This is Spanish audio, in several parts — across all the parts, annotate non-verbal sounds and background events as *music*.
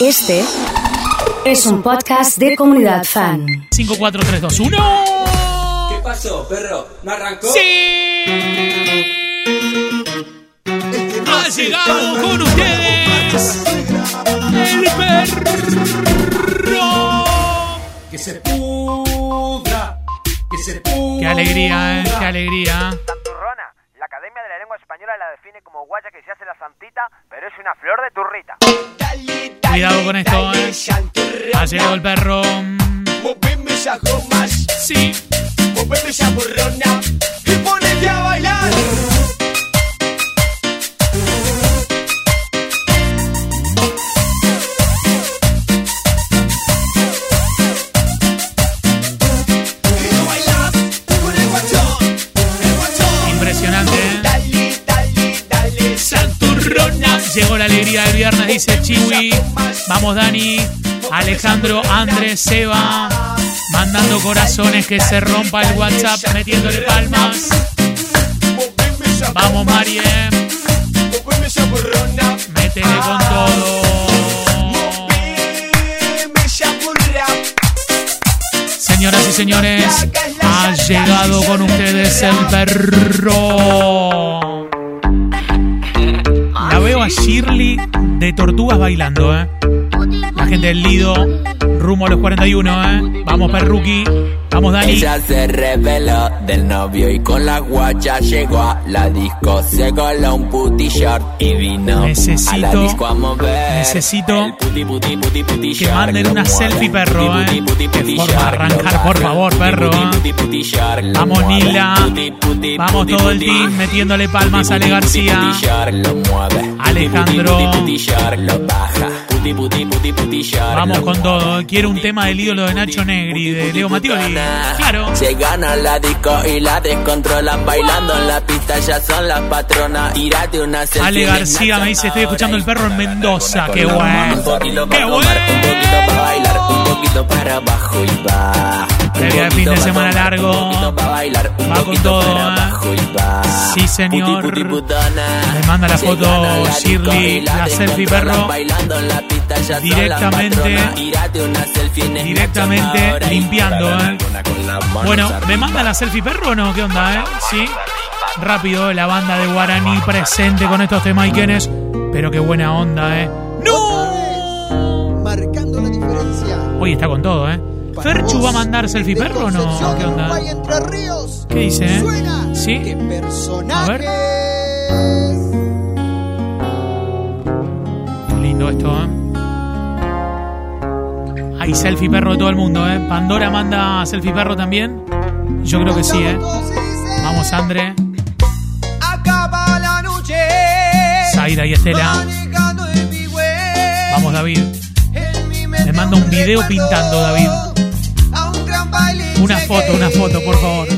Este es un podcast de comunidad fan. 5, 4, 3, 2, 1. ¿Qué pasó, perro? ¿No arrancó? ¡Sí! Ha llegado con ustedes el perro. Que se pudra. Que se pudra. Qué alegría, ¿eh? Qué alegría. Española la define como guaya que se hace la santita, pero es una flor de turrita. Cuidado con esto, ¿eh? Ha llegado el perro. Moveme esas gomas, Sí. moveme esa borrona y ponete a bailar. Llegó la alegría del viernes, dice Chiwi. Vamos, Dani. Alejandro, Andrés, Seba. Mandando corazones que se rompa el WhatsApp, metiéndole palmas. Vamos, Marie. Métele con todo. Señoras y señores, ha llegado con ustedes el perro. Shirley de Tortugas bailando, ¿eh? La gente del Lido, rumbo a los 41, ¿eh? Vamos, perruqui. Vamos, Dani. Ella se reveló del novio y con la guacha llegó a la disco. Se coló un puti short y vino Necesito- a la disco a mover. necesito puti, puti, puti, que short manden una selfie, perro, eh. forma arrancar, por favor, perro, eh. short Vamos. Nila. Vamos todo el team metiéndole palmas a Ale García. Alejandro. lo baja. Puti, puti, puti, puti, short Vamos con todo. Quiero un tema del ídolo de Nacho Negri, de Leo Mattioli. Claro. Se gana la disco y la descontrolan bailando en la pista, ya son las patronas. Tírate una selfie. Ale García me dice, estoy escuchando el perro en Mendoza. Qué bueno. Qué tomar, un poquito para bueno. bailar, un poquito para abajo y va. De poquito fin de semana largo. Va con todo, ¿eh? y. Sí, señor. Me manda la Se foto Shirley, y la selfie, perro. Directamente- Directamente y limpiando, ¿eh? Bueno, ¿me manda la selfie perro o no? ¿Qué onda, eh? Sí. Rápido, la banda de Guaraní presente con estos temaiquenes. Pero qué buena onda, eh. ¡No! marcando la diferencia. Hoy está con todo, eh. ¿Ferchu va a mandar selfie perro o no? ¿Qué onda? Uruguay, Entre Ríos. ¿Qué dice, eh? Suena. ¿Sí? ¿Qué A personajes? Lindo esto, ¿eh? Hay selfie perro de todo el mundo, ¿eh? ¿Pandora manda selfie perro también? Yo creo que sí, ¿eh? Dice, Vamos, Andre, Acaba la noche. Zaira y Estela. Vamos, David. Me manda un video pintando, David. Una foto, una foto, por favor.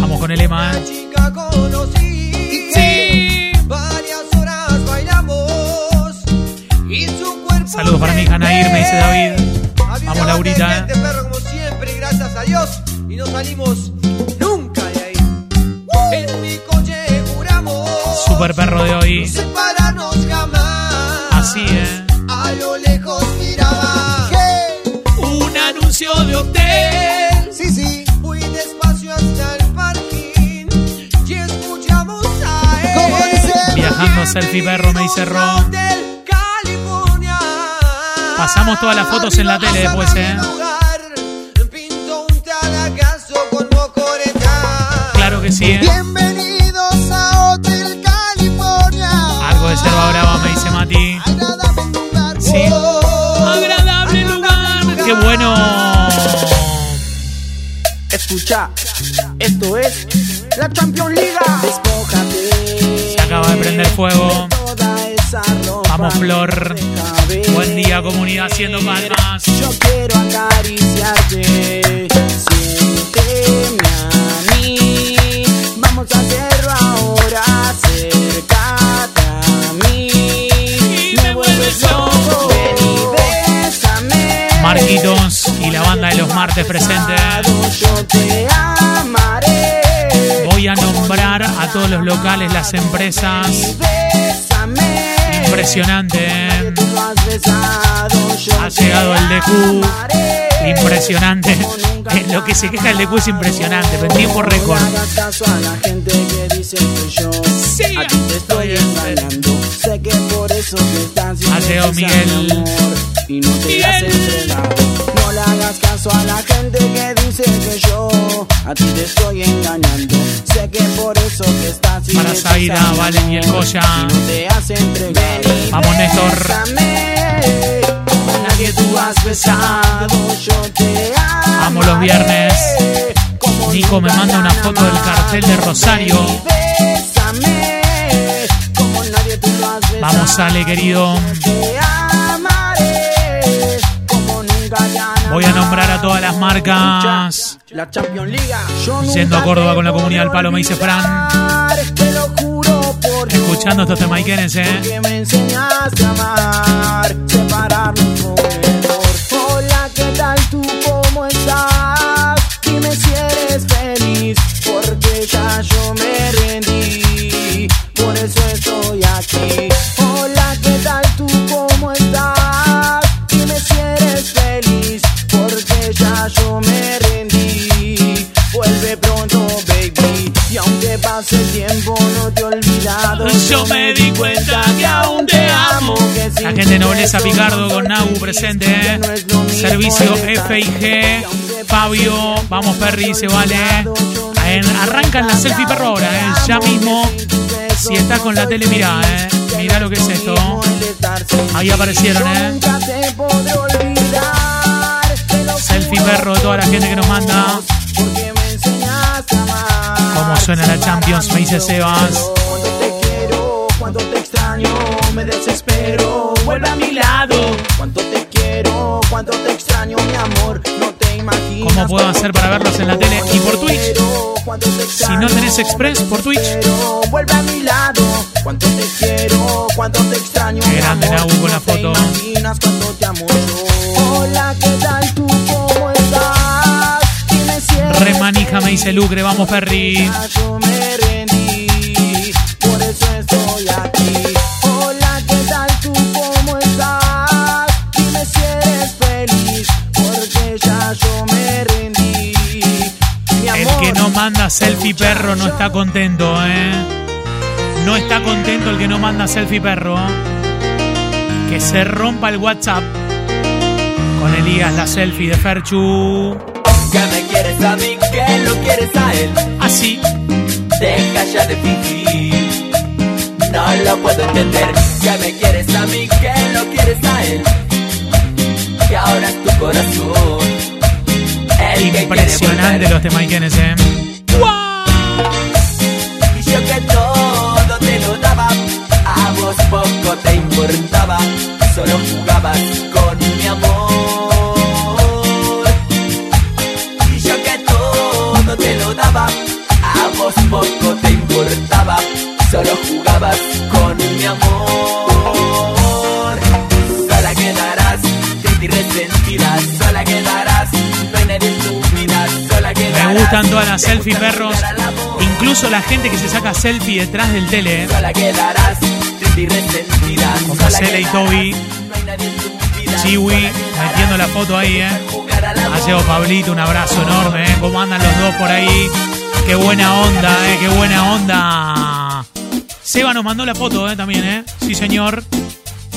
Vamos con el Ema, Una ¿eh? Sí. Varias horas bailamos. Y su cuerpo. Saludos para mi hija Nair, me dice David. Vamos, Laurita, como siempre, gracias a Dios. Y no salimos nunca de ahí. En mi coche juramos. Super perro de hoy. Así, ¿eh? Selfie perro, me dice Ro. Hotel California. Pasamos todas las fotos en la tele después, ¿eh? Claro que sí, ¿eh? Bienvenidos a Hotel California. Algo de selva brava, me dice Mati. Sí. Agradable lugar. Qué bueno. Escucha, esto es la Champions Liga. Prender fuego. Vamos, Flor. Buen día, comunidad, haciendo palmas. Yo quiero acariciarte. Siénteme a mí. Vamos a hacerlo ahora. Acércate a mí. Me vuelves loco. Marquitos y la banda de los martes presentes. Yo te amaré. A todos los locales, las empresas. Impresionante. ¿eh? Ha llegado el DQ. Impresionante. *laughs* Lo que se queja el DQ es impresionante, pero en tiempo récord. Sí, estoy estoy engañando. Sé que por eso te estás Ha llegado Miguel. y no te has entregado. No le hagas caso a la gente que dice que yo a ti te estoy engañando. Para Zaira, Valen y el entregado. Vamos, Néstor. Nadie tú has besado, yo te amo. Amo los viernes. Nico me manda una foto del cartel de Rosario. Vamos, Ale, querido. Voy a nombrar a todas las marcas. La Champions League. Yendo a Córdoba con la comunidad del Palo, me dice Fran. Escuchando estos temas eh. me enseñaste a amar, tiempo, no te he olvidado. Yo me di cuenta que aún te amo. que La gente Nobleza Picardo con Nagu presente, eh. no Servicio FIG. Fabio, vamos Perry, se vale. me En- arrancan la selfie perro ahora, eh. Ya mismo. Si estás con la tele, mirá, eh. Mirá lo que es esto. Ahí aparecieron, eh. Selfie perro de toda la gente que nos manda. Cómo suena la Champions, me dice Sebas. Cuando te quiero, cuando te extraño, me desespero. Vuelve a mi lado. Cuánto te quiero, cuánto te extraño, mi amor. No te imaginas. ¿Cómo puedo hacer para verlos en la tele y por Twitch? Si no tenés Express, por Twitch. Vuelve a mi lado. Cuánto te quiero, cuánto te extraño. Qué grande. Nabu, con la foto. imaginas cuánto te amo yo. Hola, ¿qué tal tú? ¿Cómo Remanija, me dice Lucre, vamos no manda selfie perro no está contento, eh. No está contento el que no manda selfie perro. Que se rompa el WhatsApp. Con Elías la selfie de Ferchu. Que me quieres a mí, que lo quieres a él. Así. Deja ya de fingir. No lo puedo entender. Que me quieres a mí, que lo quieres a él. Que ahora es tu corazón. El que Impresionante los temaiquenes, eh. Y yo que todo te lo daba, a vos poco te importaba, solo jugabas poco te importaba, solo jugabas con mi amor. Sola quedarás, triste y resentida, sola quedarás, no hay nadie en tu vida, sola quedarás. Me gustan todas las te selfie gusta perros. Incluso la gente que se saca selfie detrás del tele, eh. Sola quedarás, triste y resentida. Como Cele y Toby. Chiwi metiendo la foto ahí, eh. jugar al amor. Ha llegado Pablito, un abrazo enorme, ¿eh? ¿Cómo andan los dos por ahí? Qué buena onda, ¿eh? Qué buena onda. Seba nos mandó la foto, ¿eh? También, ¿eh? Sí, señor.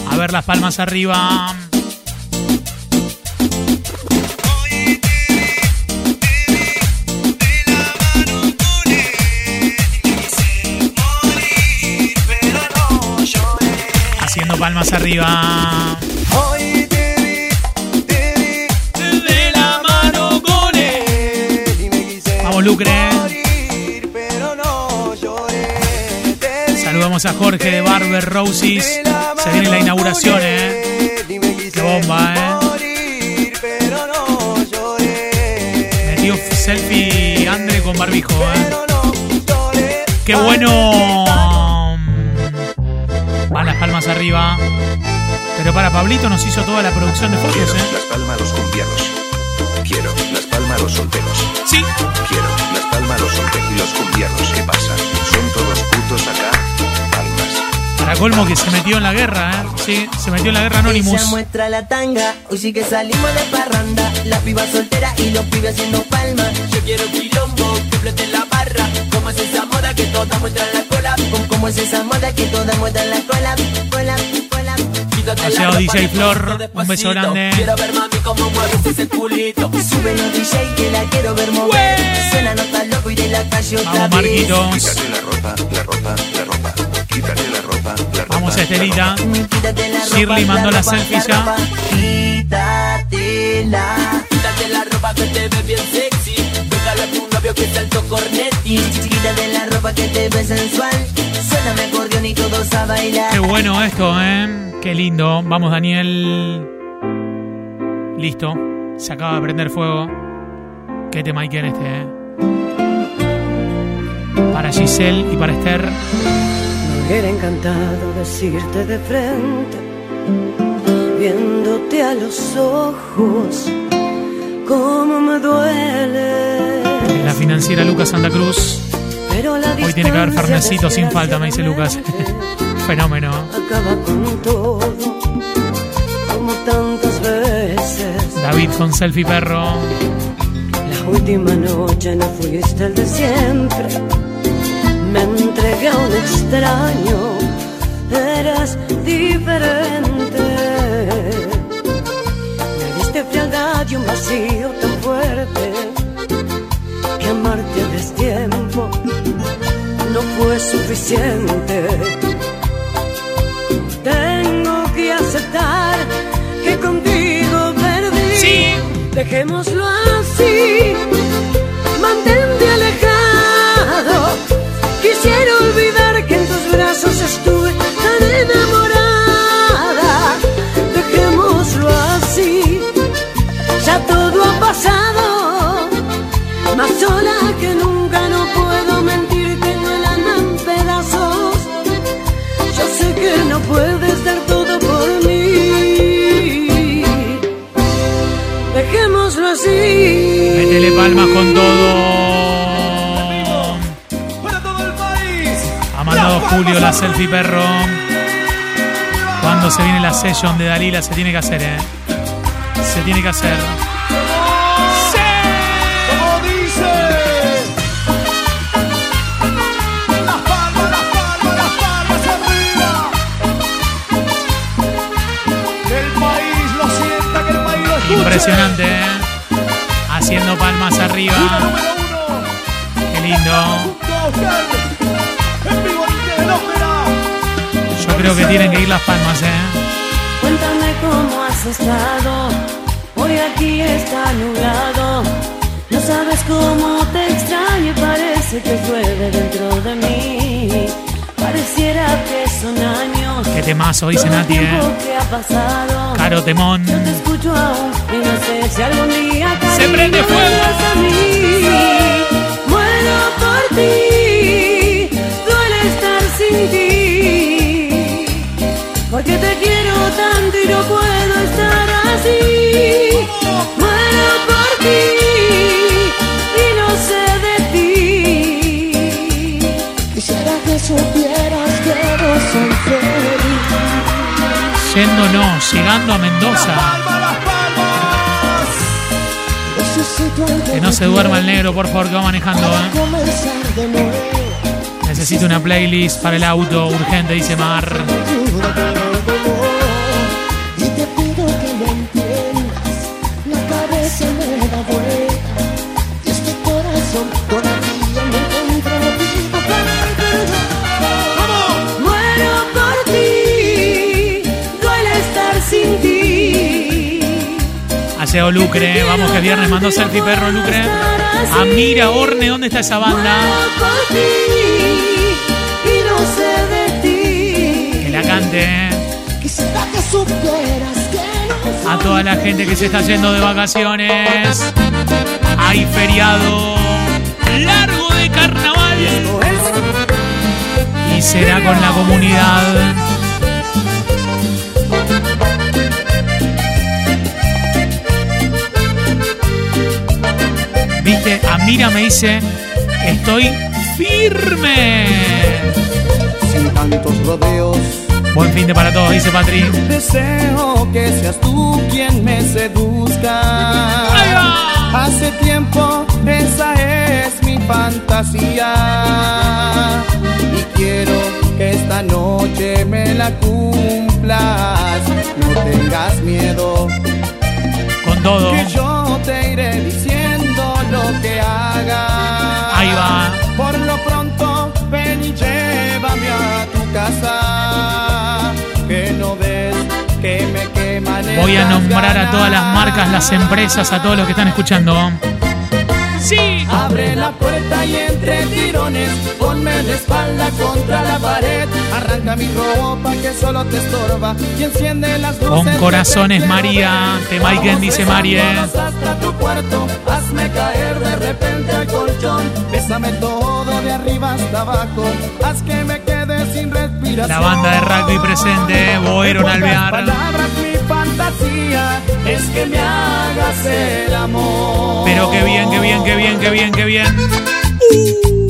A ver las palmas arriba. Haciendo palmas arriba. Hoy te Saludamos a Jorge de Barber Roses. Se viene la inauguración, ¿eh? Qué bomba, ¿eh? Metió selfie Andre con barbijo, ¿eh? ¡Qué bueno! Van las palmas arriba. Pero para Pablito nos hizo toda la producción de fotos, Quiero ¿eh? Las Palmas los cumbianos. Quiero Las Palmas los solteros. Sí. Quiero Las Palmas los solteros y los cumbianos. ¿Qué pasa? ¿Son todos putos acá? Para colmo que se metió en la guerra, ¿eh? Sí, se metió en la guerra Ella Anonymous. muestra la tanga, hoy sí que salimos de parranda. La piba soltera y los pibes haciendo palmas. Yo quiero quilombo, que flote la barra. ¿Cómo es esa moda que todas muestran la cola? ¿Cómo- ¿Cómo es esa moda que todas muestran la cola? Cola, cola. Quítate la Paseo ropa, DJ Flor, un beso grande. Quiero ver mami cómo mueves ese culito. Sube los DJ que la quiero ver mover. Suena nota loco y de la calle otra Vamos. Marquitos. Quítate la ropa, la ropa, la ropa. Quítate Vamos, la Estelita. Shirley mandó la selfie ya. Quítate la ropa que te ve bien sexy. Déjalo a tu novio que salto cornetti. Quítate la ropa que te ve sensual. Suéname acordeón y todos a bailar. Qué bueno esto, ¿eh? Qué lindo. Vamos, Daniel. Listo. Se acaba de prender fuego. Qué tema hay que en este, ¿eh? Para Giselle y para Esther. Hubiera encantado decirte de frente, viéndote a los ojos, cómo me duele. En la financiera Lucas Santa Cruz. Pero la Hoy tiene que haber Fernecito sin falta, me dice Lucas. *laughs* Fenómeno. Acaba con todo, como tantas veces. David con selfie perro. La última noche no fuiste el de siempre. Me entregué a un extraño, eras diferente. Me diste frialdad y un vacío tan fuerte que amarte a destiempo no fue suficiente. Tengo que aceptar que contigo perdí. Sí. Dejémoslo así, Con todo. Para todo el país. Ha mandado Julio la selfie perro. Cuando se viene la session de Dalila se tiene que hacer, ¿eh? Se tiene que hacer. Como dice. Las palmas, las palmas, las palmas arriba. Que el país lo sienta, que el país lo escuche. Impresionante, ¿eh? Haciendo palmas arriba. Qué lindo. Yo creo que tienen que ir las palmas, ¿eh? Cuéntame cómo has estado. Hoy aquí está nublado. No sabes cómo te extraño y parece que llueve dentro de mí. Pareciera que son años. Qué temazo, dice Nati, ¿eh? Caro Temón. Yo te escucho aún y no sé si algún día Se prende fuego. a mí. Muero por ti, duele estar sin ti. Porque te quiero tanto y no puedo estar así. Supieras que no soy feliz. Yendo no, llegando a Mendoza. Que no se duerma el negro, por favor, que va manejando, ¿eh? Necesito una playlist para el auto urgente, dice Mar. Aseo Lucre, vamos que viernes mandó selfie perro Lucre. Amira Orne, ¿dónde está esa banda? Que la cante, A toda la gente que se está yendo de vacaciones. Hay feriado largo de carnaval. Y será con la comunidad. Viste, Amira me dice, estoy firme. tantos rodeos. Buen fin de para todos, dice Patri. Deseo que seas tú quien me seduzca. Hace tiempo esa es mi fantasía. Y quiero que esta noche me la cumplas. No tengas miedo, Con todo. que yo te iré diciendo lo que hagas. Ahí va. Por lo pronto, ven y llévame a tu casa. Que no ves que me queman Voy a nombrar a todas las marcas, las empresas, a todos los que están escuchando. Sí. Abre la puerta y entre tirones ponme espalda contra la pared. Arranca mi ropa que solo te estorba y enciende las luces. Con corazones. María. Te Maiken, dice Marie. besándonos hasta tu cuarto. Hazme caer de repente al colchón. Bésame todo de arriba hasta abajo. Haz que me quede sin respiración. La banda de rugby presente, Boero Alvear. Es que me hagas el amor. Pero qué bien, qué bien, qué bien, qué bien, qué bien. Una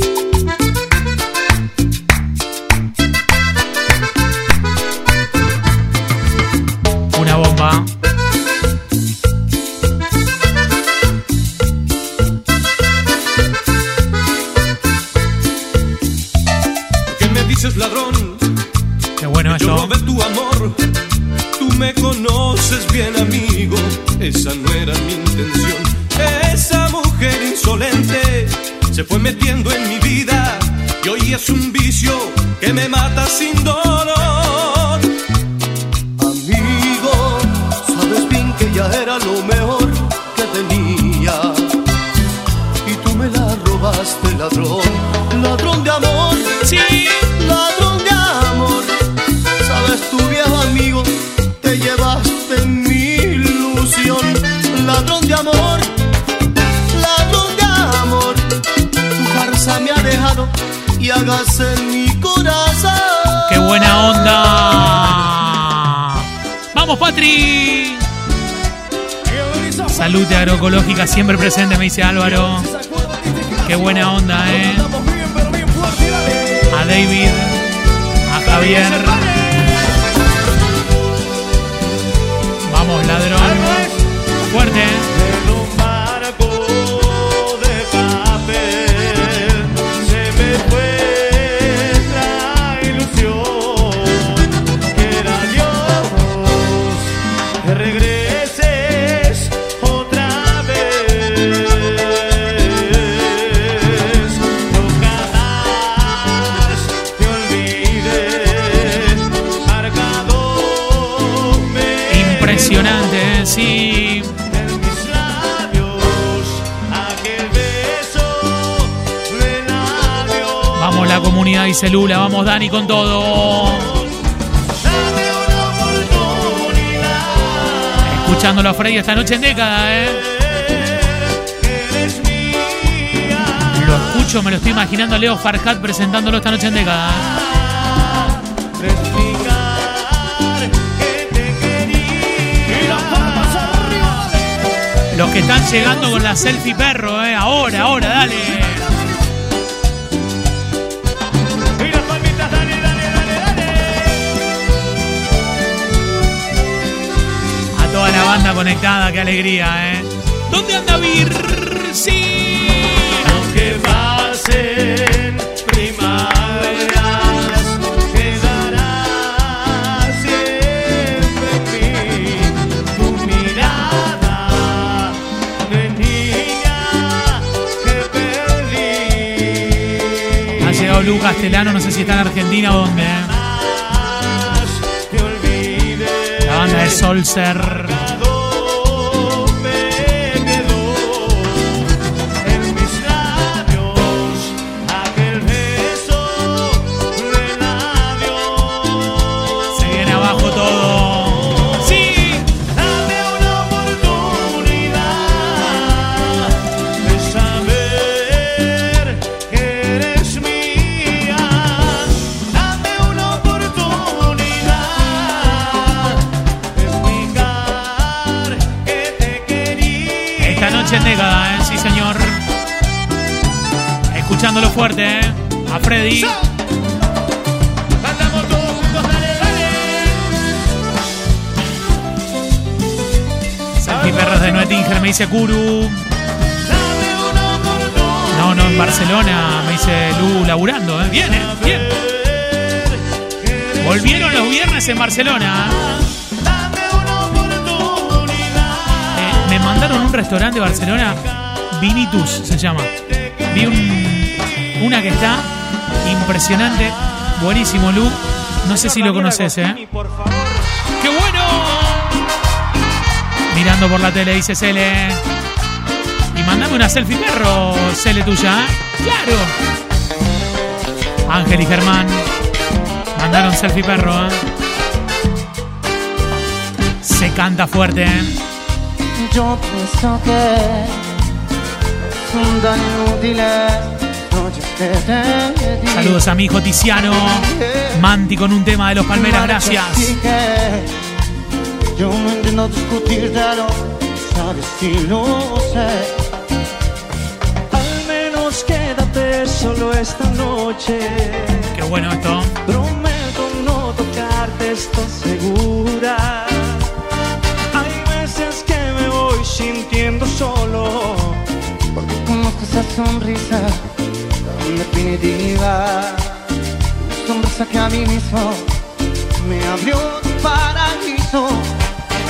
Salud agroecológica siempre presente, me dice Álvaro. ¡Qué buena onda, eh! A David, a Javier. La comunidad y celula. Vamos, Dani, con todo. Escuchándolo a Freddy esta noche en década, ¿eh? Lo escucho, me lo estoy imaginando a Leo Farhat presentándolo esta noche en década. Los que están llegando con la selfie perro, ¿eh? Ahora, ahora, dale. Banda conectada, qué alegría, ¿eh? ¿Dónde anda Vir? Sí. Aunque pasen primaveras, quedará siempre en mí tu mirada de niña que perdí. Ha llegado Lucas Telano, no sé si está en Argentina o dónde, ¿eh? La banda de Solser. fuerte, ¿eh? A Freddy. Andamos Perros de Nuetinger, me dice Kuru. No, no, en Barcelona, me dice Lu, laburando, ¿eh? Bien. Bien. Volvieron los viernes en Barcelona. Eh, me mandaron un restaurante de Barcelona, Vinitus se llama. Vi un una que está impresionante, buenísimo, Lu. No sé si lo conoces, ¿eh? ¡Qué bueno! Mirando por la tele, dice Cele. Y mandame una selfie perro, Cele tuya, ¿eh? ¡Claro! Ángel y Germán mandaron selfie perro, ¿eh? Se canta fuerte, ¿eh? Yo pienso que son tan inútiles Saludos a mi hijo Tiziano. Manti con un tema de los Palmeras, gracias. Yo no entiendo discutírtelo, sabes si lo sé. Al menos quédate solo esta noche. Qué bueno esto. Prometo no tocarte, estoy segura. Hay veces que me voy sintiendo solo. Porque conozco esa sonrisa tan definitiva. Sonrisa que a mí mismo me abrió un paraíso.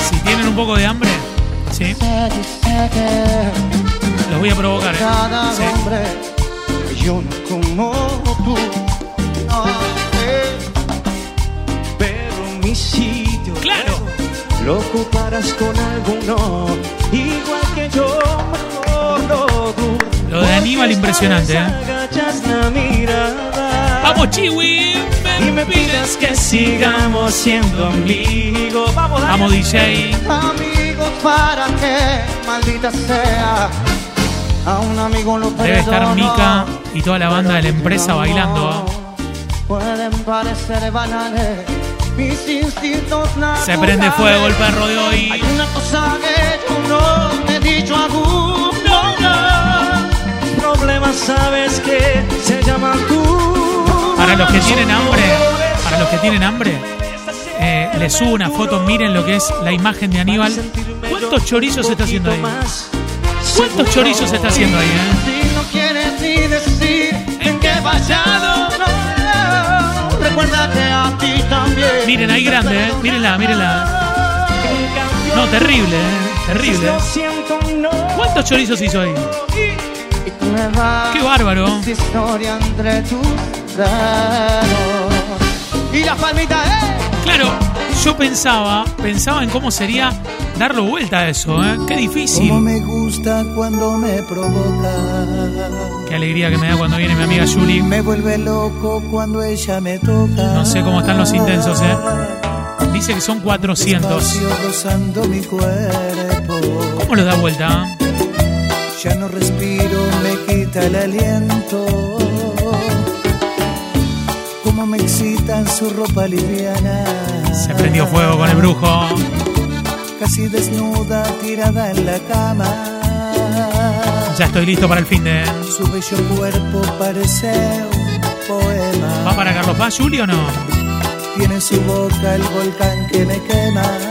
Si tienen un poco de hambre, sí, los voy a provocar, ¿eh? cada Sí. hombre yo no como tú. No, eh. Pero mi sitio Claro. lo ocuparás con alguno. Igual que yo, mejor lo dudo. Lo de Aníbal impresionante, ¿eh? ¡Vamos, Chiwi! Y me pidas que sigamos siendo amigos. Vamos. Vamos, DJ. Amigos, para que maldita sea. A un amigo lo Debe estar. Mica y toda la banda de la empresa bailando. ¿eh? Pueden parecer banales mis instintos Se prende fuego el perro de Hay hoy. una cosa que yo no he dicho aún. Sabes que se tú. Para los que tienen hambre, para los que tienen hambre, eh, les subo una foto, miren lo que es la imagen de Aníbal. ¿Cuántos chorizos se está haciendo ahí? ¿Cuántos chorizos se está haciendo ahí, eh? Si no quieres ni decir en qué fallado, no, no. Recuerda que a ti también. Miren ahí grande, eh. Mírenla, mírenla. No, terrible, eh. Terrible. ¿Cuántos chorizos hizo ahí? Qué bárbaro. esta historia entre tus dedos. Y la palmita, eh. Claro, yo pensaba, pensaba en cómo sería darlo vuelta a eso, ¿eh? Qué difícil. Como me gusta cuando me provoca. Qué alegría que me da cuando viene mi amiga Julie. Me vuelve loco cuando ella me toca. No sé cómo están los intensos, ¿eh? Dice que son 400. Despacio rozando mi cuerpo. ¿Cómo lo da vuelta? Ya no respiro, me quita el aliento. Como me excita en su ropa liviana. Se prendió fuego con el brujo. Casi desnuda, tirada en la cama. Ya estoy listo para el fin de. Su bello cuerpo parece un poema. ¿Va para Carlos Paz, Julio o no? Tiene en su boca el volcán que me quema.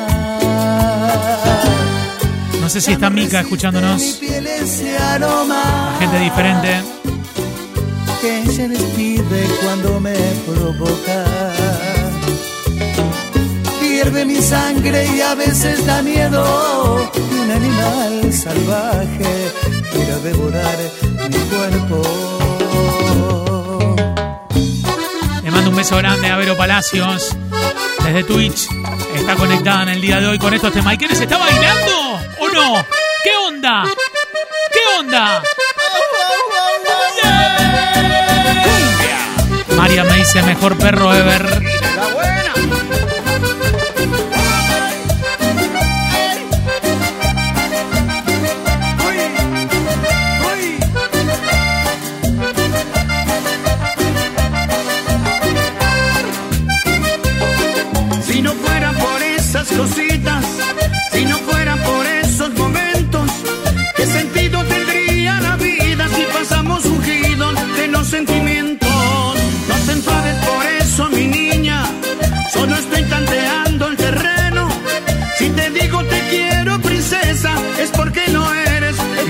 No sé si está Mica escuchándonos. Gente diferente. que ella despide cuando me provoca. Hierve mi sangre y a veces da miedo un animal salvaje quiera devorar mi cuerpo. Le mando un beso grande a Vero Palacios. Desde Twitch. Está conectada en el día de hoy con estos temas. ¿Y quién se está bailando? ¿O no? ¿Qué onda? ¿Qué onda? María me dice mejor perro ever.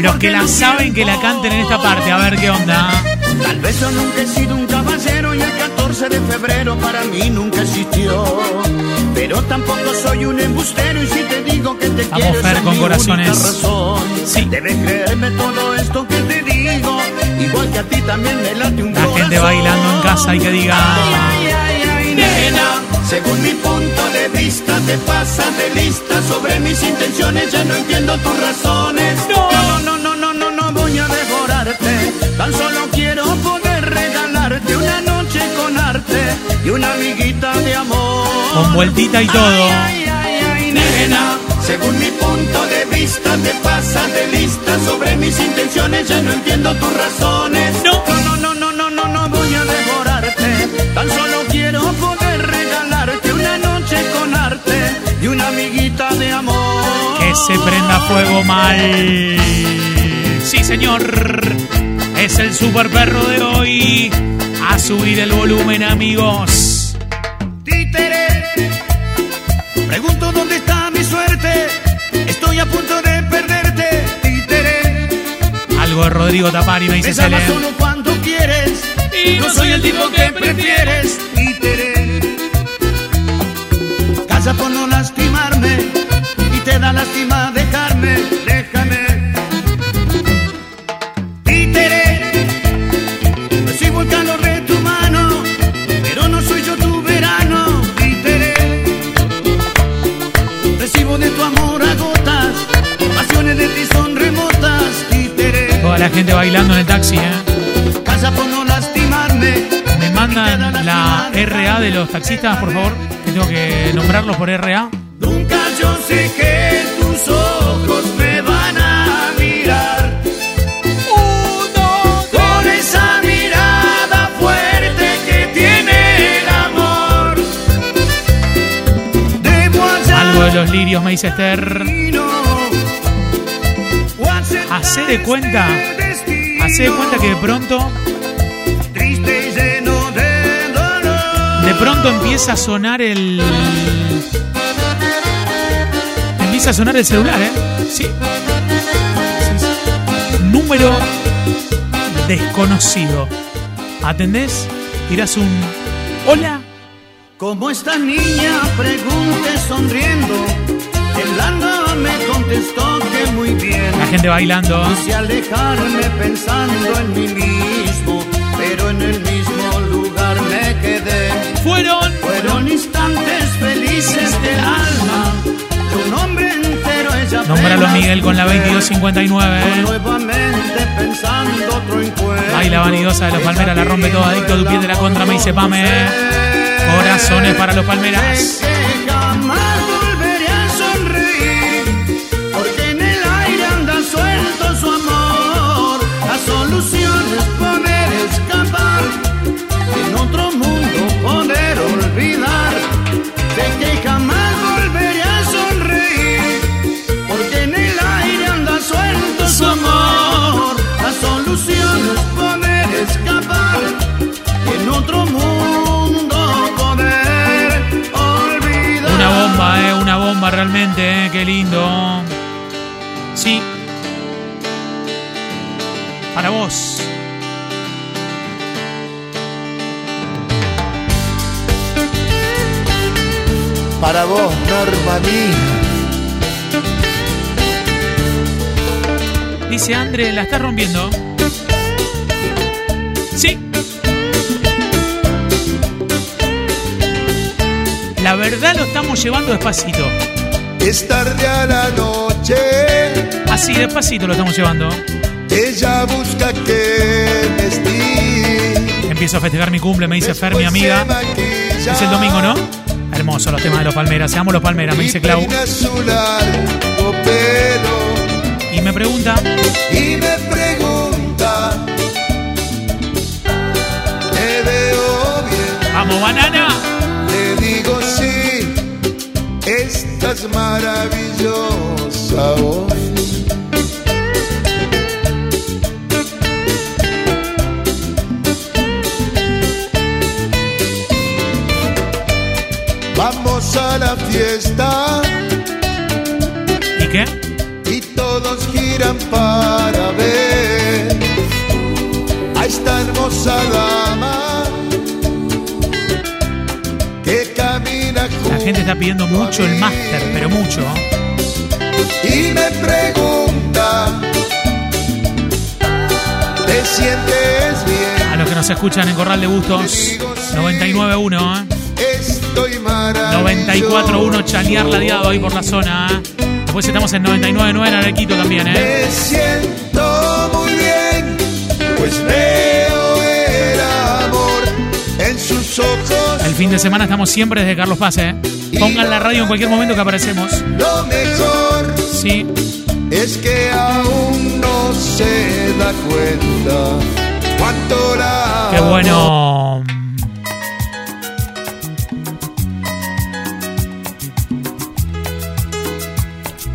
Los que la saben que la canten en esta parte, a ver qué onda. Tal vez yo nunca he sido un caballero y el 14 de febrero para mí nunca existió. Pero tampoco soy un embustero y si te digo que te Vamos, quiero Fer, es con mi corazones. única razón. Sí. Debes creerme todo esto que te digo, igual que a ti también me late un La gente corazón. bailando en casa y que diga. Ay, ay, ay, nena, según mi punto de vista te pasas de lista sobre mis intenciones, ya no entiendo tus razones. No, no, no voy a devorarte, tan solo quiero poder regalarte una noche con arte y una amiguita de amor. Con vueltita y todo. Ay, ay, ay, nena, según mi punto de vista te pasas de lista sobre mis intenciones, ya no entiendo tus razones. No, no, no, no, no, no, no voy a devorarte, tan solo quiero poder regalarte una noche con arte y una amiguita de amor. Que se prenda fuego mal. Señor. Es el super perro de hoy. A subir el volumen, amigos. Títere, pregunto dónde está mi suerte, estoy a punto de perderte. Títere, Algo de Rodrigo Tapari me dice Cele. solo cuando quieres y no soy el tipo que prefieres. Títere, casa por no lastimarme y te da lástima dejarme, la gente bailando en el taxi, ¿eh? por no lastimarme. Me mandan la RA de los taxistas, por favor. Que tengo que nombrarlos por RA. Nunca yo sé que tus ojos me van a mirar. Con esa mirada fuerte que tiene el amor. Debo Algo de los lirios, me dice Esther. Hacé de cuenta. Hacé de cuenta que de pronto, Triste y lleno de dolor. de pronto empieza a sonar el. Empieza a sonar el celular, ¿eh? Sí. Sí, sí. Número desconocido. ¿Atendés? Tirás un. Hola. Como esta niña pregunté sonriendo, temblando me contestó que muy bien. La gente bailando. Quise alejarme pensando en mí mismo, pero en el mismo lugar me quedé. Fueron. Fueron instantes felices del alma, tu nombre entero ella Nómbralo Miguel con la pude ver. 2259, ¿eh? Nuevamente pensando otro encuentro. Ay, la vanidosa de los Palmeras la rompe toda. Adicto tu piel de la contra, me dice Pame. Corazones para los Palmeras. En otro mundo poder olvidar. Para vos, Norma mía. Dice André, la estás rompiendo. Sí. La verdad lo estamos llevando despacito. Es tarde a la noche, Así, despacito lo estamos llevando. ella busca que vestir. Empiezo a festejar mi cumple, me dice Fer, mi amiga. Es el domingo, ¿no? Hermoso los temas de los Palmeras. Seamos los Palmeras, me dice Clau. Y me pregunta, y me pregunta, ¿te veo bien? ¿vamos, banana? Le digo sí, estás maravillosa hoy. Hermosa dama que camina La gente está pidiendo mucho el máster, pero mucho. y me pregunta, ¿te sientes bien? A los que nos escuchan en Corral de Bustos, 99.1, ¿eh? Estoy maravilloso. 94.1 chanear ladeado ahí por la zona. ¿eh? Después estamos en 99.9 en Arequito también, ¿eh? Me siento muy bien, pues veo fin de semana estamos siempre desde Carlos Paz, ¿eh? Pongan la radio en cualquier momento que aparecemos. Lo mejor Sí. es que aún no se da cuenta cuánto la Qué bueno.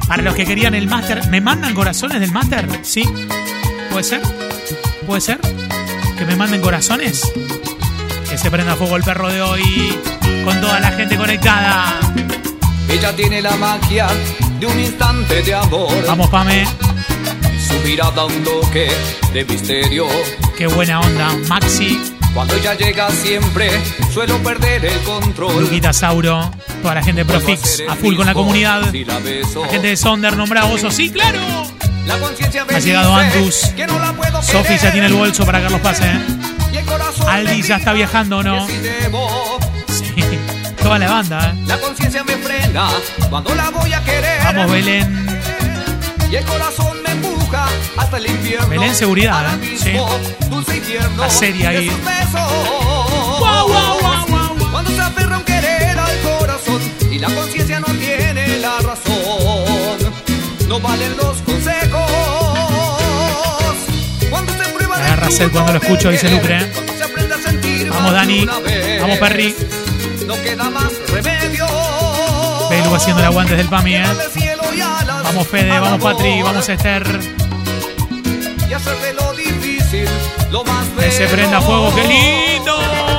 Para los que querían el máster, ¿me mandan corazones del máster? ¿Sí? ¿Puede ser? ¿Puede ser? ¿Que me manden corazones? Se prenda fuego el perro de hoy con toda la gente conectada. Ella tiene la magia de un instante de amor. Vamos, Pame. Su mirada un toque de misterio. Qué buena onda. Maxi, Cuando ella llega siempre suelo perder el control. Luquita Sauro, toda la gente de Profix, a full con la comunidad. Si la La gente de Sonder, nombrado oso. Sí, claro. la Ha llegado que no Sofi ya tiene el bolso para Carlos Pase. ¿eh? Aldi ya está viajando, ¿o ¿no? Sí. *laughs* Toda la banda, ¿eh? La conciencia me frena cuando la voy a querer. Vamos, Belén. Y el corazón me empuja hasta el infierno. Belén Seguridad, ¿eh? mismo, Dulce infierno. La serie ahí. guau, guau, guau. Cuando se aferra un querer al corazón y la conciencia no tiene la razón. No valen los consejos. Cuando lo escucho, dice Lucre. ¿eh? Vamos, Dani. Vamos, Perry. No queda más remedio. Belu haciendo el aguante del PAMI, ¿eh? Vamos, Fede. Vamos, Patri. Vamos, Esther. Que se prenda fuego. ¡Qué lindo!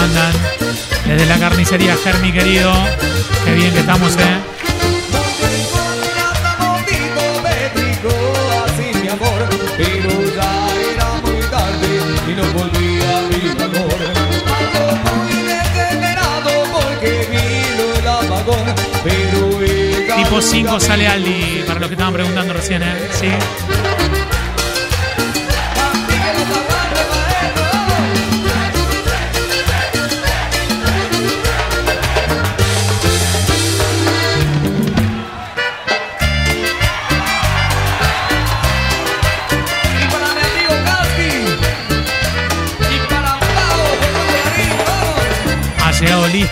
Mandan desde la carnicería Germi, querido. Qué bien que estamos, ¿eh? Tipo nunca 5 me sale Aldi, para los que estaban preguntando recién, ¿eh? Sí.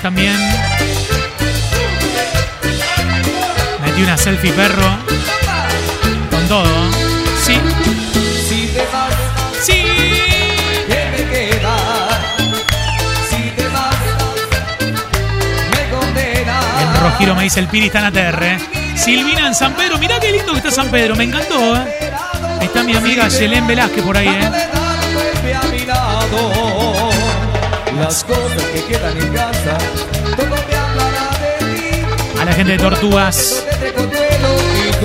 También. Metí una selfie perro. Con todo. Sí. Si te vas, Sí. ¿qué me queda? Si te vas, me condena. El Rojiro me dice el Piri está en ATR. ¿eh? Silvina en San Pedro. Mirá qué lindo que está San Pedro. Me encantó, ¿eh? Está mi amiga Yelén Velázquez por ahí, ¿eh? Vuelve a mi lado. Las cosas que quedan en casa, todo me hablará de ti. A la gente de Tortugas.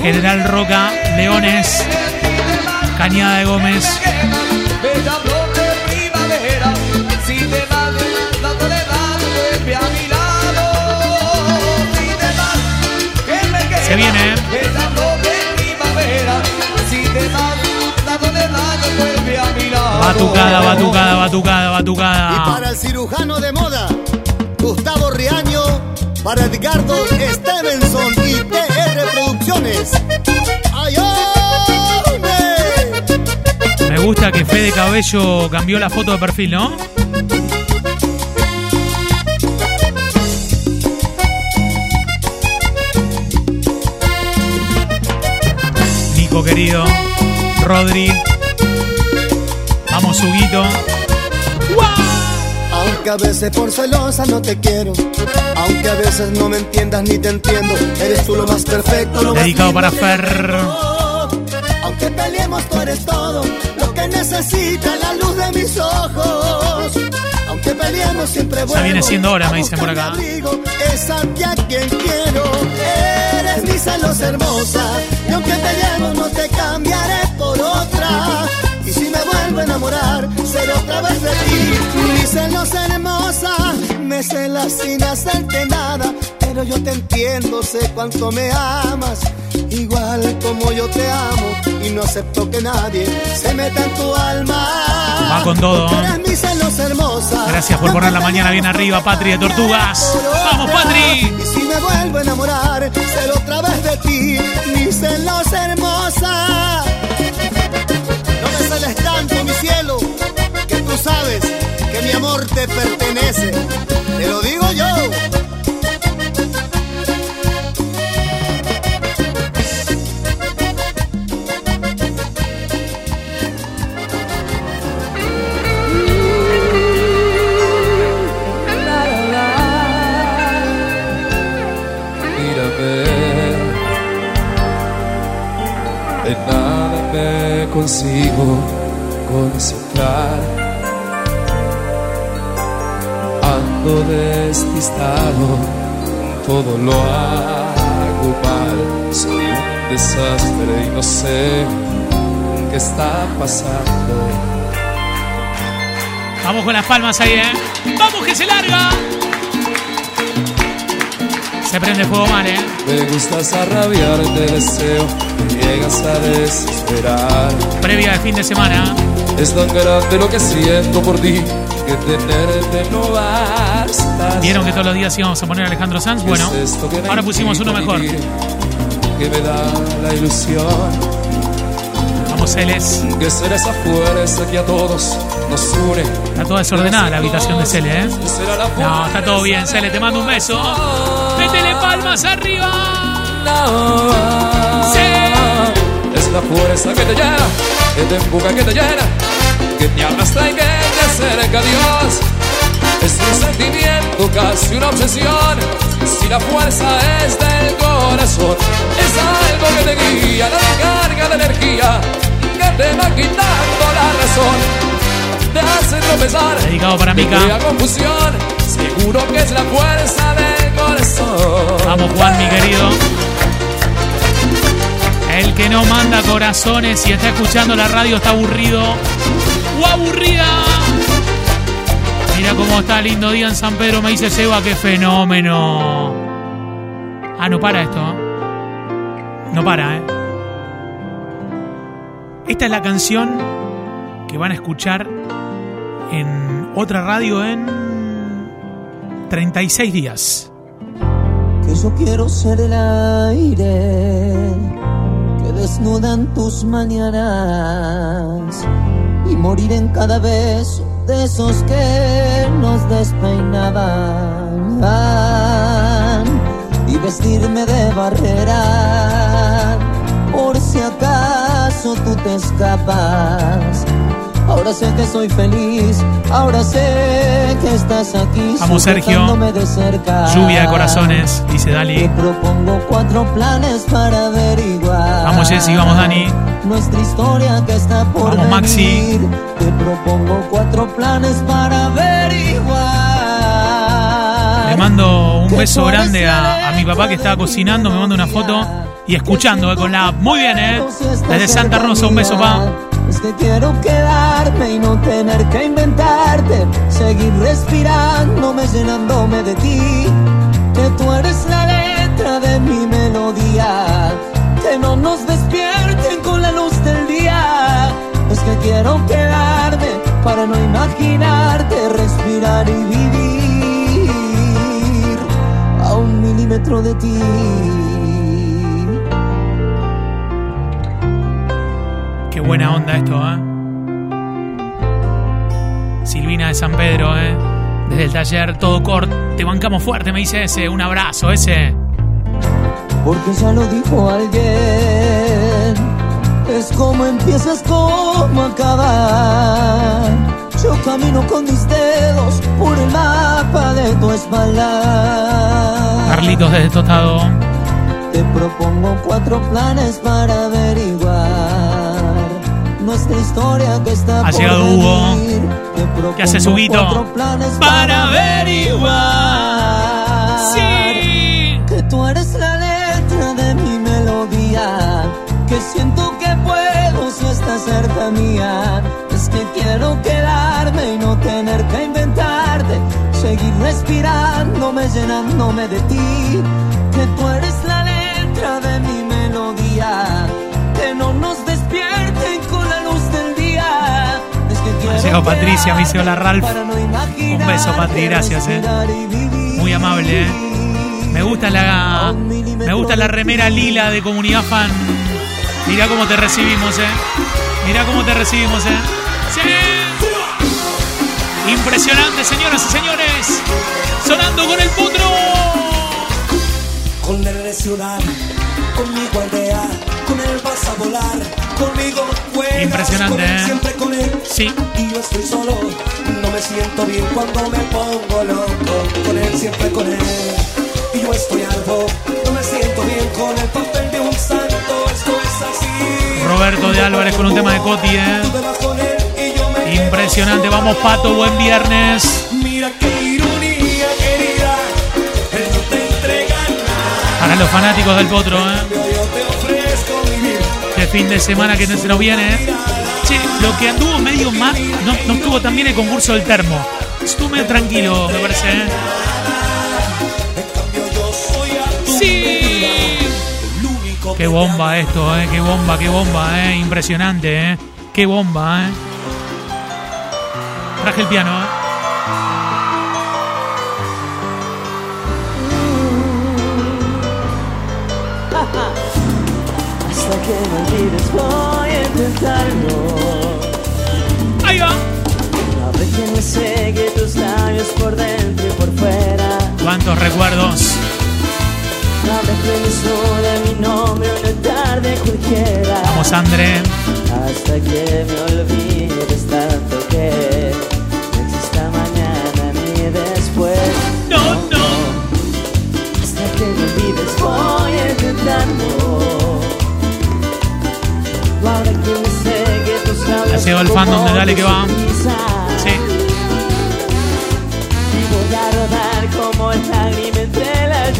General Roca. Leones. Cañada de Gómez. Bella flor a mi lado. Batucada, batucada, batucada, Y batucada. para el cirujano de moda, Gustavo Riaño, para Edgardo Stevenson y TR Producciones. ¡Ayone! Me gusta que Fede Cabello cambió la foto de perfil, ¿no? Nico querido, Rodri, vamos Huguito, Aunque a veces por celosa no te quiero, aunque a veces no me entiendas ni te entiendo, eres tú lo más perfecto, lo más dedicado lindo para Fer. Aunque peleemos tú eres todo, lo que necesita la luz de mis ojos. aunque peleemos siempre Ya vuelvo viene siendo hora, me a dicen por acá. abrigo, Es a ti a quien quiero, eres mi celos hermosa. Y aunque peleemos no te cambiaré por otra. Vuelvo a enamorar, seré otra vez de ti. Mi celos hermosa, me celas sin hacerte nada. Pero yo te entiendo, sé cuánto me amas. Igual como yo te amo y no acepto que nadie se meta en tu alma. Va con todo. Eres celos hermosa. Gracias por poner la mañana bien arriba, Patri de Tortugas. ¡Vamos, Patri! Y si me vuelvo a enamorar, seré otra vez de ti, mi celos hermosa. Cielo, que tú sabes que mi amor te pertenece. Te lo digo concentrar. Ando despistado, todo lo hago mal. Soy un desastre y no sé qué está pasando. Vamos con las palmas ahí, ¿eh? ¡Vamos que se larga! Se prende fuego mal, ¿eh? Me gustas a rabiar, te deseo, me llegas a desesperar. Previa de fin de semana. Es tan grande lo que siento por ti que tenerte no basta. ¿Vieron que todos los días íbamos a poner a Alejandro Sanz? Bueno, ahora pusimos uno mejor. Que me da la ilusión Vamos, Celes. que será esa fuerza que a todos nos une. Está toda desordenada la habitación de Cele, ¿eh? No, está todo bien, Cele. Te mando un beso. Métele palmas arriba. Es la fuerza que te llena, que te empuja, que te llena, que te arrastra y que te acerca a Dios. Es un sentimiento, casi una obsesión. Si la fuerza es del corazón, es algo que te guía, la carga de energía, que te va quitando la razón. Te hace tropezar, Dedicado para te crea confusión. Seguro que es la fuerza del corazón. Vamos, Juan, mi querido. El que no manda corazones y está escuchando la radio está aburrido o aburrida. Mira cómo está lindo día en San Pedro, me dice Seba, qué fenómeno. Ah, no para esto. ¿eh? No para, ¿eh? Esta es la canción que van a escuchar en otra radio en 36 días. que yo quiero ser el aire desnudan tus mañanas y morir en cada beso de esos que nos despeinaban y vestirme de barrera por si acaso tú te escapas. Ahora sé que soy feliz, ahora sé que estás aquí. Vamos, Sergio. de cerca. Lluvia de corazones, dice Dali. Te propongo cuatro planes para averiguar. Vamos, Jessy, vamos, Dani. Nuestra historia que está por Vamos, Maxi. venir. Te propongo cuatro planes para averiguar. Le mando un beso grande a, a mi papá que estaba cocinando, me manda una foto y escuchando eh, con la app. Muy bien, ¿eh? Desde Santa Rosa, un beso, pa. Es que quiero quedarme y no tener que inventarte. Seguir respirándome, llenándome de ti. Que tú eres la letra de mi melodía. Que no nos despierten con la luz del día. Es que quiero quedarme para no imaginarte, respirar y vivir a un milímetro de ti. Qué buena onda esto, ¿eh? Silvina de San Pedro, ¿eh? Desde el taller, todo corto. Te bancamos fuerte, me dice ese. Un abrazo, ese. Porque ya lo dijo alguien. Es como empiezas, como acabas. Yo camino con mis dedos por el mapa de tu espalda. Carlitos desde Tostado. Te propongo cuatro planes para averiguar nuestra historia que está Ha por llegado Hugo. venir. Te propongo ¿Qué hace su guito? cuatro planes Para averiguar. Sí. que tú eres la letra de mi melodía, que siento que puedo si estás cerca mía. Es que quiero quedarme y no tener que inventarte, seguir respirándome, llenándome de ti. Que tú eres la letra de mi melodía, que no nos despierten con la luz del día. Es que quiero llegado Patricia, me hola, quedarme Ralph. no Un beso, Patri, gracias, eh. Muy amable, eh. Me gusta la. Me gusta la remera lila de comunidad fan. Mirá cómo te recibimos, eh. Mirá cómo te recibimos, eh. ¡Sí! Impresionante, señoras y señores. Sonando con el potro. Con de ciudad, conmigo aldea, con él vas a volar, conmigo juegas, Impresionante, con él, ¿eh? siempre con él. Sí. Y yo estoy solo, no me siento bien cuando me pongo loco, con él, siempre con él. Y yo estoy algo, no me siento bien con el papel de un santo, esto es así. Roberto de Álvarez con un tema de Coti, eh. Impresionante. Vamos, Pato. Buen viernes. Mira qué ironía, querida, él no te entrega nada. Para los fanáticos del potro, eh. Este fin de semana que no se nos viene, eh. Che, lo que anduvo medio más. No, no estuvo tan bien el concurso del termo. Estuvo medio tranquilo, me parece, eh. Qué bomba esto, eh. Qué bomba, qué bomba, eh. Impresionante, eh. Qué bomba, eh. Traje el piano, eh. Hasta que me olvides voy a intentarlo. Ahí va. Habrá quien me segue tus labios por dentro y por fuera. Cuántos recuerdos. Habrá quien me suene mi nombre una tarde cualquiera. Vamos, André. Hasta que me olvides tanto que no exista mañana ni después. No, no. Hasta que me olvides voy a intentarlo. Habrá quien me segue tus labios. Ya llegó el fandom de Dale que va. Sí. Y voy a rodar como el lágrima entre la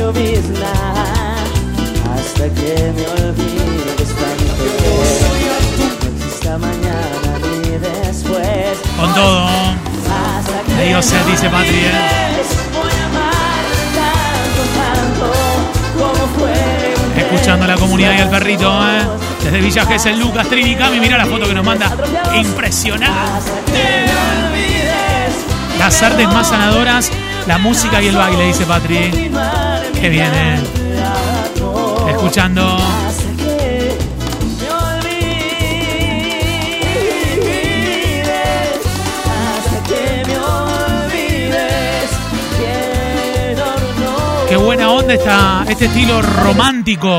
como fue un Escuchando a la comunidad y al perrito, ¿eh? Desde Villa Gesell, Lucas, Trini, Cami, mira la foto que nos manda. Impresionante. Las artes más sanadoras, la música y el baile, dice Patri. Qué bien, ¿eh? Escuchando. Buena onda está este estilo romántico.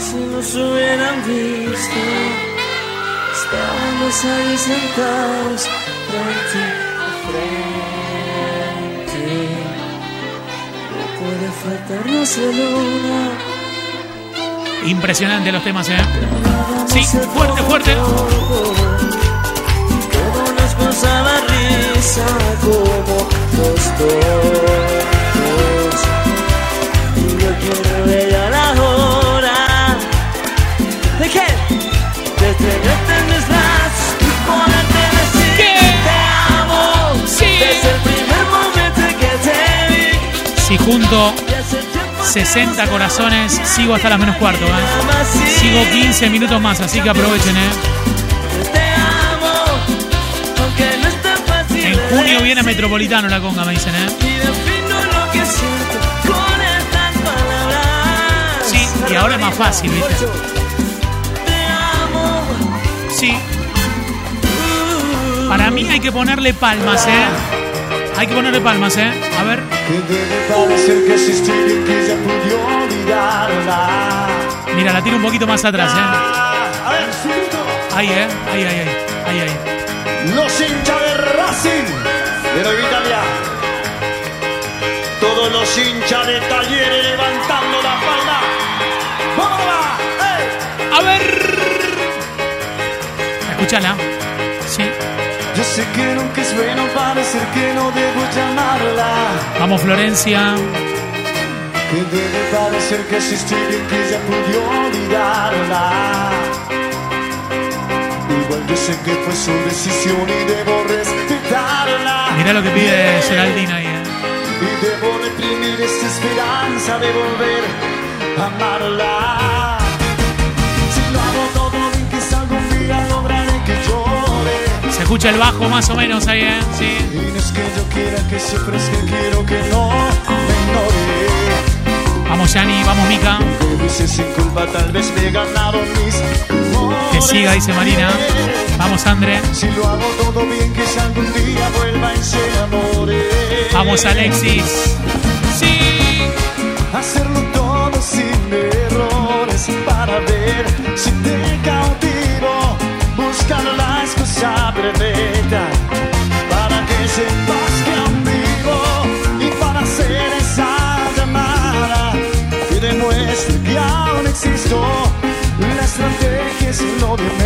Si nos hubieran visto Estábamos ahí sentados frente a frente No puede faltarnos la luna Impresionante los temas, ¿eh? Sí, fuerte, fuerte. Junto 60 corazones, sigo hasta las menos cuarto, ¿eh? Sigo 15 minutos más, así que aprovechen, ¿eh? En junio viene Metropolitano la conga, me dicen, ¿eh? Sí, y ahora es más fácil, ¿viste? Sí. Para mí hay que ponerle palmas, ¿eh? Hay que ponerle palmas, ¿eh? A ver. Que debe parecer que existí y que ya pude olvidarla. Mira, la tiro un poquito más atrás, ¿eh? A ver, subito. Ahí, ¿eh? Ahí, ahí, ahí. Ahí, ahí. Los hinchas de Racing de Nueva Italia. los hinchas de talleres levantando la palma. ¡Vamos! ¡Ey! A ver. Escúchala. Sí. Yo sé que nunca es bueno parecer que no debo llamarla. Vamos, Florencia. Que debe parecer que existí bien que ya pude olvidarla. Igual yo sé que fue su decisión y debo respetarla. Mirá lo que pide Geraldina ahí. eh. Y debo reprimir esta esperanza de volver a amarla. Escucha el bajo más o menos ahí, ¿eh? Sí. Y no es que yo quiera que se ofrezca, quiero que no me ignore. Vamos, Yani, vamos, Mica. Que dice sin culpa, tal vez me he ganado mis Que siga, dice Marina. Vamos, André. Si lo hago todo bien, que algún día vuelva y se enamore. Vamos, Alexis. Sí. Hacerlo todo sin errores para ver si te cautivo. Buscar la para que sepas que aún vivo y para hacer esa llamada que demuestre que aún existo. La estrategia es lo de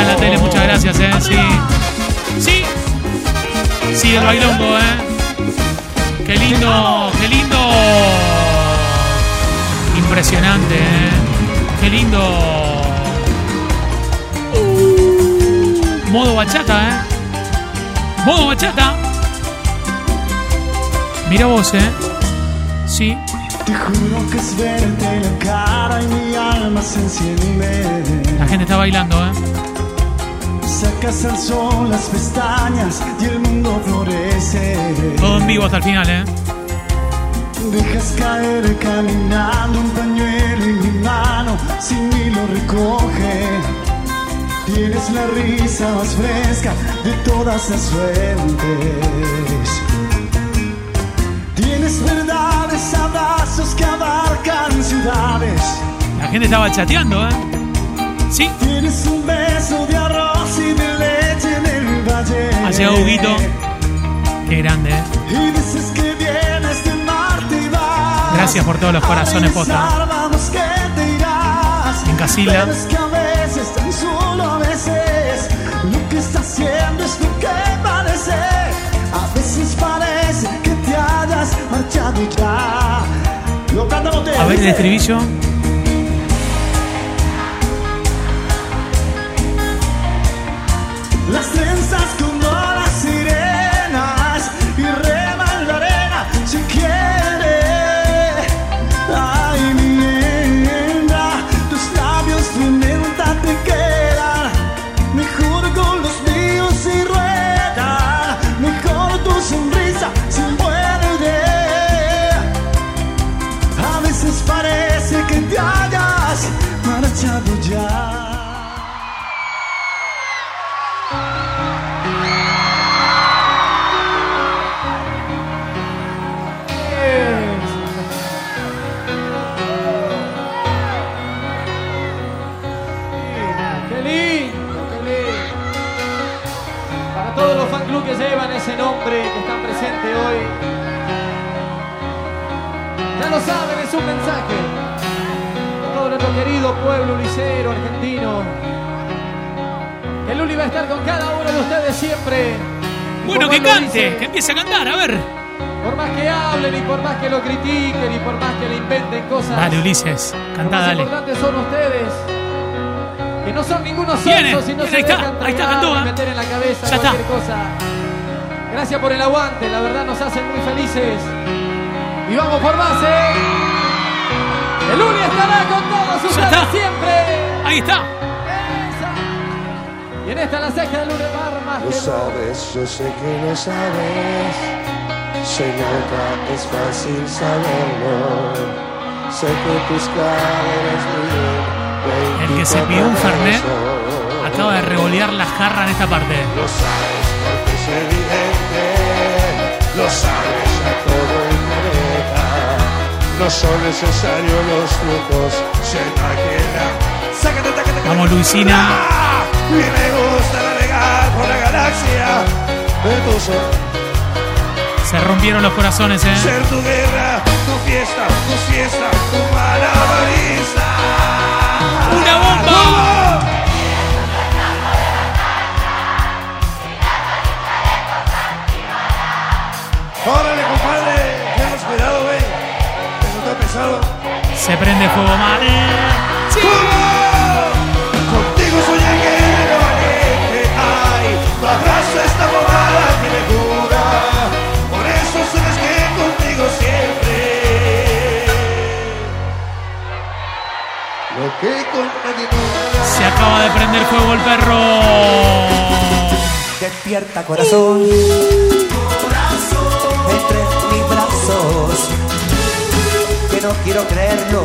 en la tele, muchas gracias, ¿eh? Sí. Sí. Sí, el bailongo, ¿eh? Qué lindo, qué lindo. Impresionante, ¿eh? Qué lindo. Modo bachata, ¿eh? Modo bachata. Mira vos, ¿eh? Sí. Te juro que es verte la cara y mi alma se enciende La gente está bailando, ¿eh? Sacas al sol las pestañas y el mundo florece. Todo en vivo hasta el final, ¿eh? Dejas caer caminando un pañuelo en mi mano, sin mí lo recoge. Tienes la risa más fresca de todas las fuentes. Tienes verdades, abrazos que abarcan ciudades. La gente estaba chateando, ¿eh? Sí. Tienes un beso de llegado Huguito. Qué grande, ¿eh? Gracias por todos los corazones, posta. En Casilla. A veces, tan solo hoy. Ya lo saben, es un mensaje. A todo nuestro querido pueblo licero argentino. Que Luli va a estar con cada uno de ustedes siempre. Bueno, que lo cante, dice, que empiece a cantar, a ver. Por más que hablen y por más que lo critiquen y por más que le inventen cosas. Dale, Ulises, Lo canta, más dale. importantes son ustedes. Que no son ningunos Viene, sonsos y no viene, se ahí está, ahí está, cantó, ¿eh? meter en la cabeza Ya cualquier está. cosa. Gracias por el aguante, la verdad nos hacen muy felices. Y vamos por más, ¿eh? El Uli estará con todos ustedes siempre. Ahí está. Y en ¿Dónde está la ceja de Luna Mar? Lo sabes, yo sé que lo sabes. Se nota, es fácil saberlo. Sé que tus viven. El que se pidió un Fernet acaba de revolear la jarra en esta parte. Lo sabes evidente. Lo sabes a todo el planeta. No son necesarios los trucos. Se imagina. Sácate, sácate, Vamos, Luisina. Y me gusta navegar por la galaxia de tu sol. Se rompieron los corazones, ¿eh? Ser tu guerra, tu fiesta, tu fiesta, tu malabarista. ¡Una bomba! Órale, compadre, ten más cuidado, güey. Eso está pesado. Se prende fuego mal. Contigo soy el guerrero valiente. Ay, tu abrazo esta bobada que me cura. Por eso sabes que contigo siempre. Lo que con nadie no. Se acaba de prender fuego el perro. Despierta corazón, no quiero creerlo.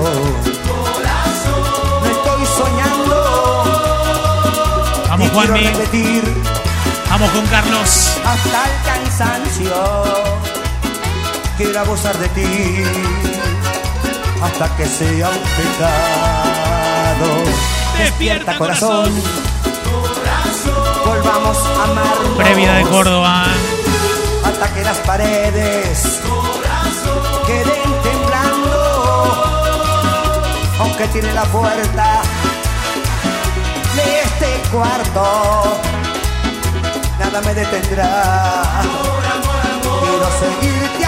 No estoy soñando. Vamos, Juanmi. repetir Vamos con Carlos. hasta el cansancio. Quiero abusar de ti hasta que sea un pecado. Despierta corazón, volvamos a amarnos. Previa de Córdoba. hasta que las paredes queden aunque tiene la puerta de este cuarto, nada me detendrá. Quiero seguirte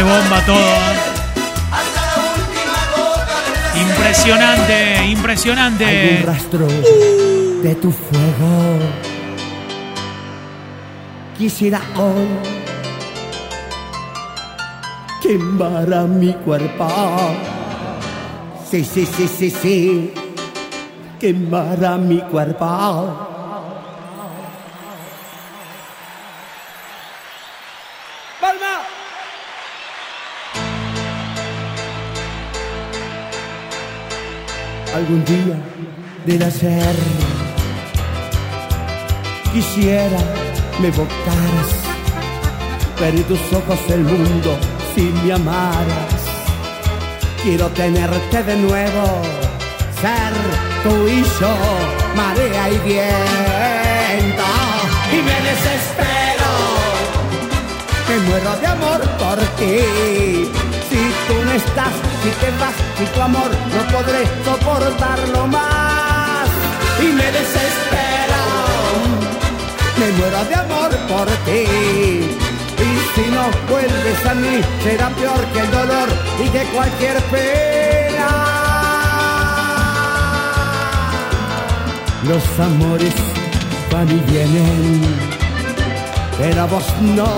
Qué bomba todo. ¿eh? Impresionante, impresionante. rastro de tu fuego. Quisiera hoy quemar a mi cuerpo. Sí, sí, sí, sí, sí. Quemar a mi cuerpo. Algún día de nacer. Quisiera me evocaras, en tus ojos el mundo si me amaras. Quiero tenerte de nuevo, ser y yo, marea y viento. Y me desespero, me muero de amor por ti. Si tú no estás, si te vas, si tu amor no podré soportarlo más. Y me desespero, me muero de amor por ti. Y si no vuelves a mí, será peor que el dolor y que cualquier pena. Los amores van y vienen, pero vos no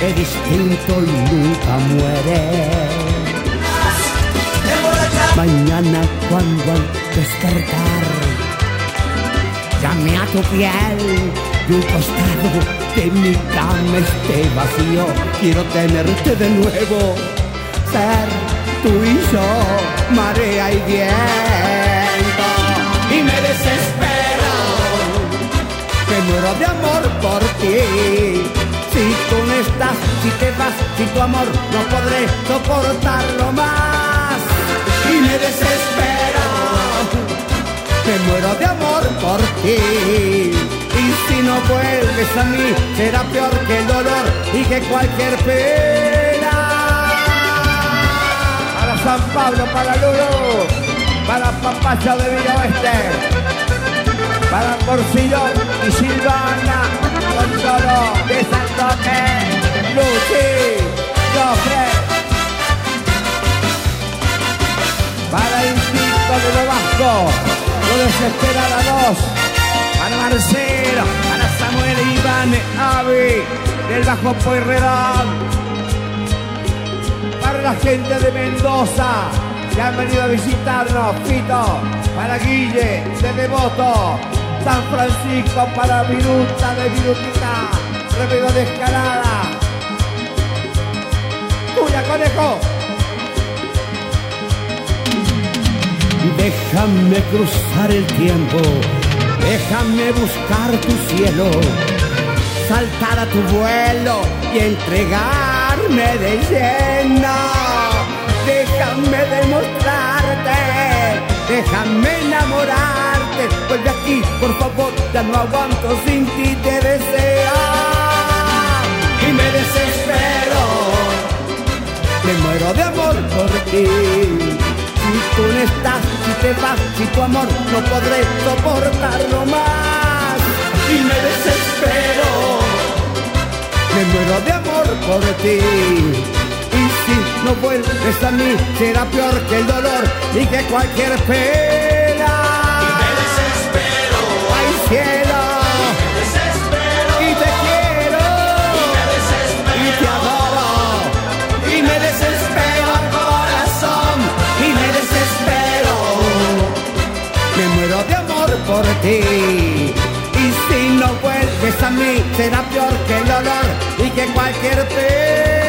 es distinto y nunca muere. Mañana cuando al despertar llame a tu piel y un costado de mi cama esté vacío. Quiero tenerte de nuevo, ser tú y yo, marea y viento. Y me desespero, me muero de amor por ti. Si tú no estás, si te vas, si tu amor no podré soportarlo más. Desespero, me muero de amor por ti. Y si no vuelves a mí, será peor que el dolor y que cualquier pena. Para San Pablo, para Lulu, para Papaya de Villa Oeste, para Porcillón y Silvana, Gonzalo de Santoque, Luchi, Jofre, Francisco, lo desespera la dos. Para Marcelo, para Samuel Iván Avi, del Bajo Pueyrredón. Para la gente de Mendoza, que han venido a visitarnos. Fito, para Guille, de Devoto. San Francisco, para Viruta, de Virutita. Remedio de Escalada. Tuya, conejo. Déjame cruzar el tiempo, déjame buscar tu cielo, saltar a tu vuelo y entregarme de lleno. Déjame demostrarte, déjame enamorarte. Vuelve aquí, por favor, ya no aguanto sin ti, te deseo. Y me desespero, me muero de amor por ti. Si tú no estás, si te vas, si tu amor no podré soportarlo más. Y me desespero, me muero de amor por ti. Y si no vuelves a mí, será peor que el dolor y que cualquier pena. Por ti. Y si no vuelves a mí, será peor que el dolor y que cualquier pena.